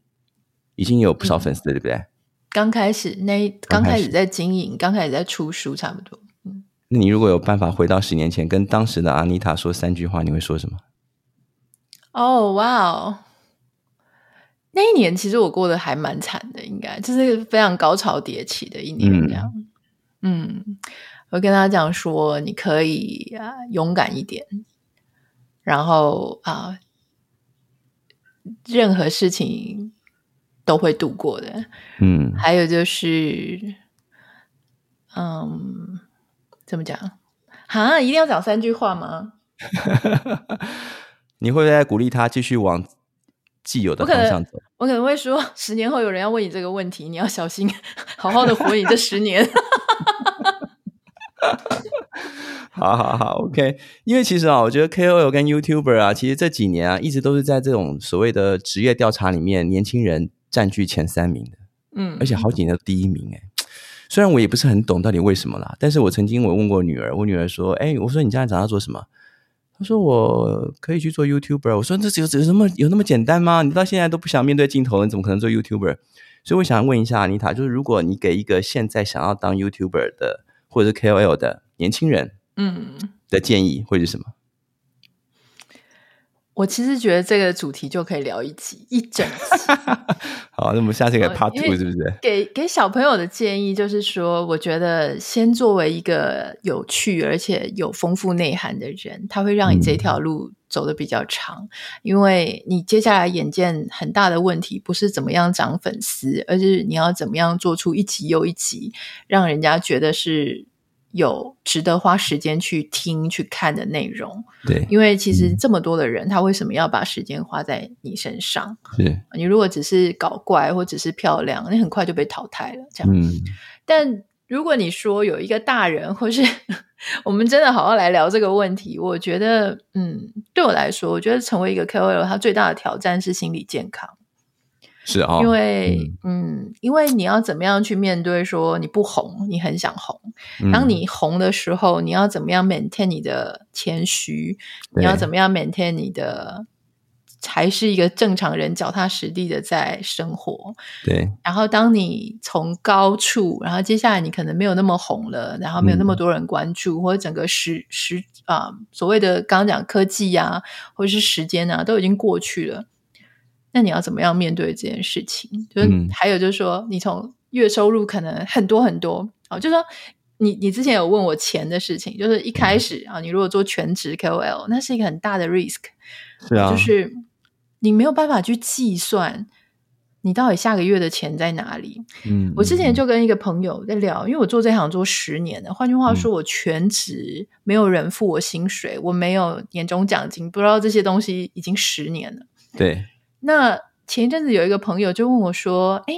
已经有不少粉丝对不对？刚开始那刚开始在经营，刚开始在出书，差不多。嗯，那你如果有办法回到十年前，跟当时的阿妮塔说三句话，你会说什么？哦，哇哦，那一年其实我过得还蛮惨的，应该就是非常高潮迭起的一年，这样。嗯。嗯，我跟他讲说，你可以啊勇敢一点，然后啊，任何事情都会度过的。嗯，还有就是，嗯，怎么讲？哈，一定要讲三句话吗？你会不会在鼓励他继续往既有的方向走？我可能，我可能会说，十年后有人要问你这个问题，你要小心，好好的活你这十年。好好好，OK。因为其实啊，我觉得 KOL 跟 YouTuber 啊，其实这几年啊，一直都是在这种所谓的职业调查里面，年轻人占据前三名的。嗯，而且好几年都第一名哎。虽然我也不是很懂到底为什么啦，但是我曾经我问过女儿，我女儿说：“哎，我说你将来长大做什么？”她说：“我可以去做 YouTuber。”我说：“这只有只有那么有那么简单吗？你到现在都不想面对镜头，你怎么可能做 YouTuber？” 所以我想问一下妮塔，就是如果你给一个现在想要当 YouTuber 的，或者是 KOL 的年轻人，嗯，的建议会是什么？我其实觉得这个主题就可以聊一集一整集。好，那我们下次给 Part Two 是不是？给给小朋友的建议就是说，我觉得先作为一个有趣而且有丰富内涵的人，他会让你这条路走得比较长。嗯、因为你接下来眼见很大的问题，不是怎么样涨粉丝，而是你要怎么样做出一集又一集，让人家觉得是。有值得花时间去听、去看的内容，对，因为其实这么多的人，嗯、他为什么要把时间花在你身上？是你如果只是搞怪或只是漂亮，你很快就被淘汰了。这样，嗯、但如果你说有一个大人，或是我们真的好好来聊这个问题，我觉得，嗯，对我来说，我觉得成为一个 KOL，它最大的挑战是心理健康。是啊，因为嗯，嗯，因为你要怎么样去面对说你不红，你很想红。当你红的时候，嗯、你要怎么样 maintain 你的谦虚？你要怎么样 maintain 你的，还是一个正常人，脚踏实地的在生活。对。然后，当你从高处，然后接下来你可能没有那么红了，然后没有那么多人关注，嗯、或者整个时时啊，所谓的刚刚讲科技啊，或者是时间啊，都已经过去了。那你要怎么样面对这件事情？就是还有就是说，你从月收入可能很多很多啊，就是说你你之前有问我钱的事情，就是一开始啊，你如果做全职 KOL，那是一个很大的 risk，是啊，就是你没有办法去计算你到底下个月的钱在哪里？嗯，我之前就跟一个朋友在聊，因为我做这行做十年了，换句话说，我全职没有人付我薪水，嗯、我没有年终奖金，不知道这些东西已经十年了。对。那前一阵子有一个朋友就问我说：“哎，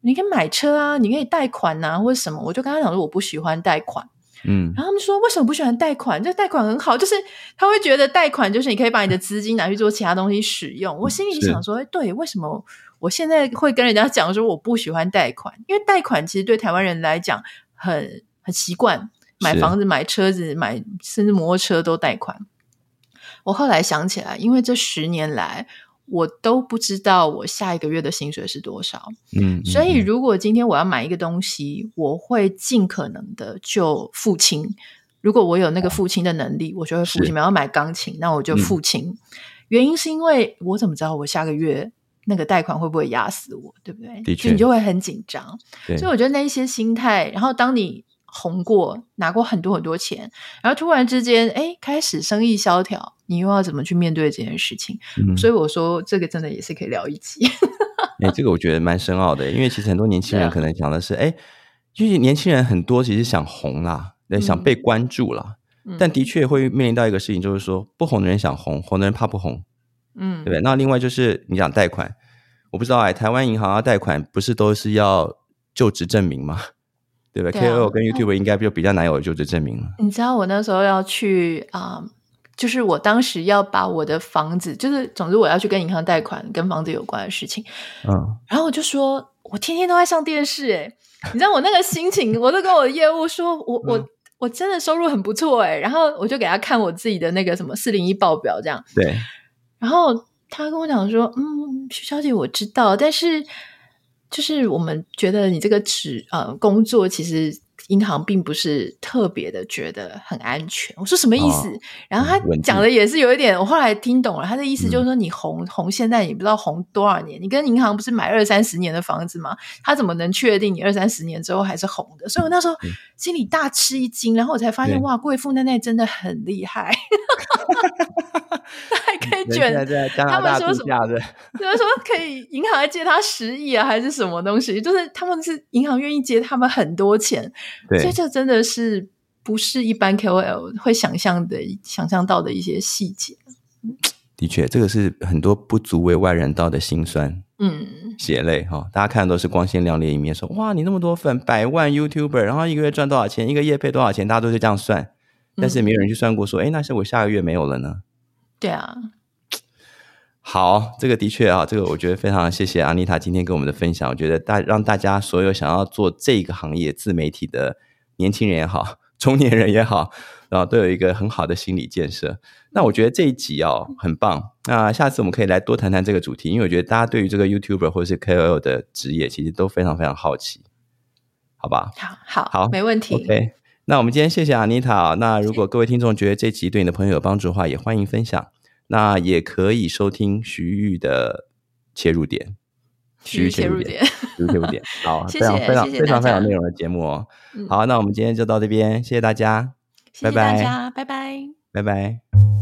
你可以买车啊，你可以贷款啊，或者什么？”我就跟他讲说：“我不喜欢贷款。”嗯，然后他们说：“为什么不喜欢贷款？这贷款很好，就是他会觉得贷款就是你可以把你的资金拿去做其他东西使用。”我心里想说：“哎，对，为什么？”我现在会跟人家讲说，我不喜欢贷款，因为贷款其实对台湾人来讲很很习惯，买房子、买车子、买甚至摩托车都贷款。我后来想起来，因为这十年来我都不知道我下一个月的薪水是多少，嗯，嗯，所以如果今天我要买一个东西，我会尽可能的就付清。如果我有那个付清的能力，我就会付清。我要买钢琴，那我就付清。嗯。原因是因为我怎么知道我下个月？那个贷款会不会压死我？对不对？的确，所以你就会很紧张。所以我觉得那一些心态，然后当你红过、拿过很多很多钱，然后突然之间，哎，开始生意萧条，你又要怎么去面对这件事情？嗯、所以我说，这个真的也是可以聊一集。哎，这个我觉得蛮深奥的，因为其实很多年轻人可能讲的是，哎，就是年轻人很多其实想红啦，想被关注啦，嗯、但的确会面临到一个事情，就是说不红的人想红，红的人怕不红。嗯，对不对？那另外就是你讲贷款，我不知道哎，台湾银行要贷款不是都是要就职证明吗？对不对，对啊，KOL 跟 YouTube 应该就比较难有就职证明了。你知道我那时候要去啊，呃，就是我当时要把我的房子，就是总之我要去跟银行贷款跟房子有关的事情。嗯，然后我就说，我天天都在上电视，哎，你知道我那个心情，我都跟我的业务说，我我。嗯我真的收入很不错哎，然后我就给他看我自己的那个什么四零一报表，这样对。然后他跟我讲说：“嗯，徐小姐，我知道，但是就是我们觉得你这个职呃工作其实。”银行并不是特别的觉得很安全。我说什么意思？哦、然后他讲的也是有一点，我后来听懂了。他的意思就是说，你红、嗯、红现在你不知道红多少年，你跟银行不是买二三十年的房子吗？他怎么能确定你二三十年之后还是红的？所以我那时候心里大吃一惊，然后我才发现哇，贵妇奈奈真的很厉害。他还可以卷，他们说什么？就是说可以银行还借他十亿啊，还是什么东西？就是他们是银行愿意借他们很多钱，对，所以这真的是不是一般 KOL 会想象的、想象到的一些细节。的确，这个是很多不足为外人道的辛酸，嗯，血泪哈。大家看的都是光鲜亮丽的一面，说哇，你那么多粉，百万 YouTuber，然后一个月赚多少钱，一个月配多少钱，大家都是这样算，但是没有人去算过，说，哎、嗯，那是我下个月没有了呢？对啊，好，这个的确啊，这个我觉得非常谢谢阿妮塔今天跟我们的分享。我觉得大让大家所有想要做这个行业自媒体的年轻人也好，中年人也好，然后都有一个很好的心理建设。那我觉得这一集哦很棒。那下次我们可以来多谈谈这个主题，因为我觉得大家对于这个 YouTuber 或者是 KOL 的职业其实都非常非常好奇，好吧？好，好，好，没问题。OK。那我们今天谢谢阿妮塔。那如果各位听众觉得这集对你的朋友有帮助的话，也欢迎分享。那也可以收听徐玉的切入点，徐玉切入点，徐玉切入点。好，非常非常非常非常内容的节目哦。好，那我们今天就到这边，谢谢大家，谢谢大家，拜拜，拜拜。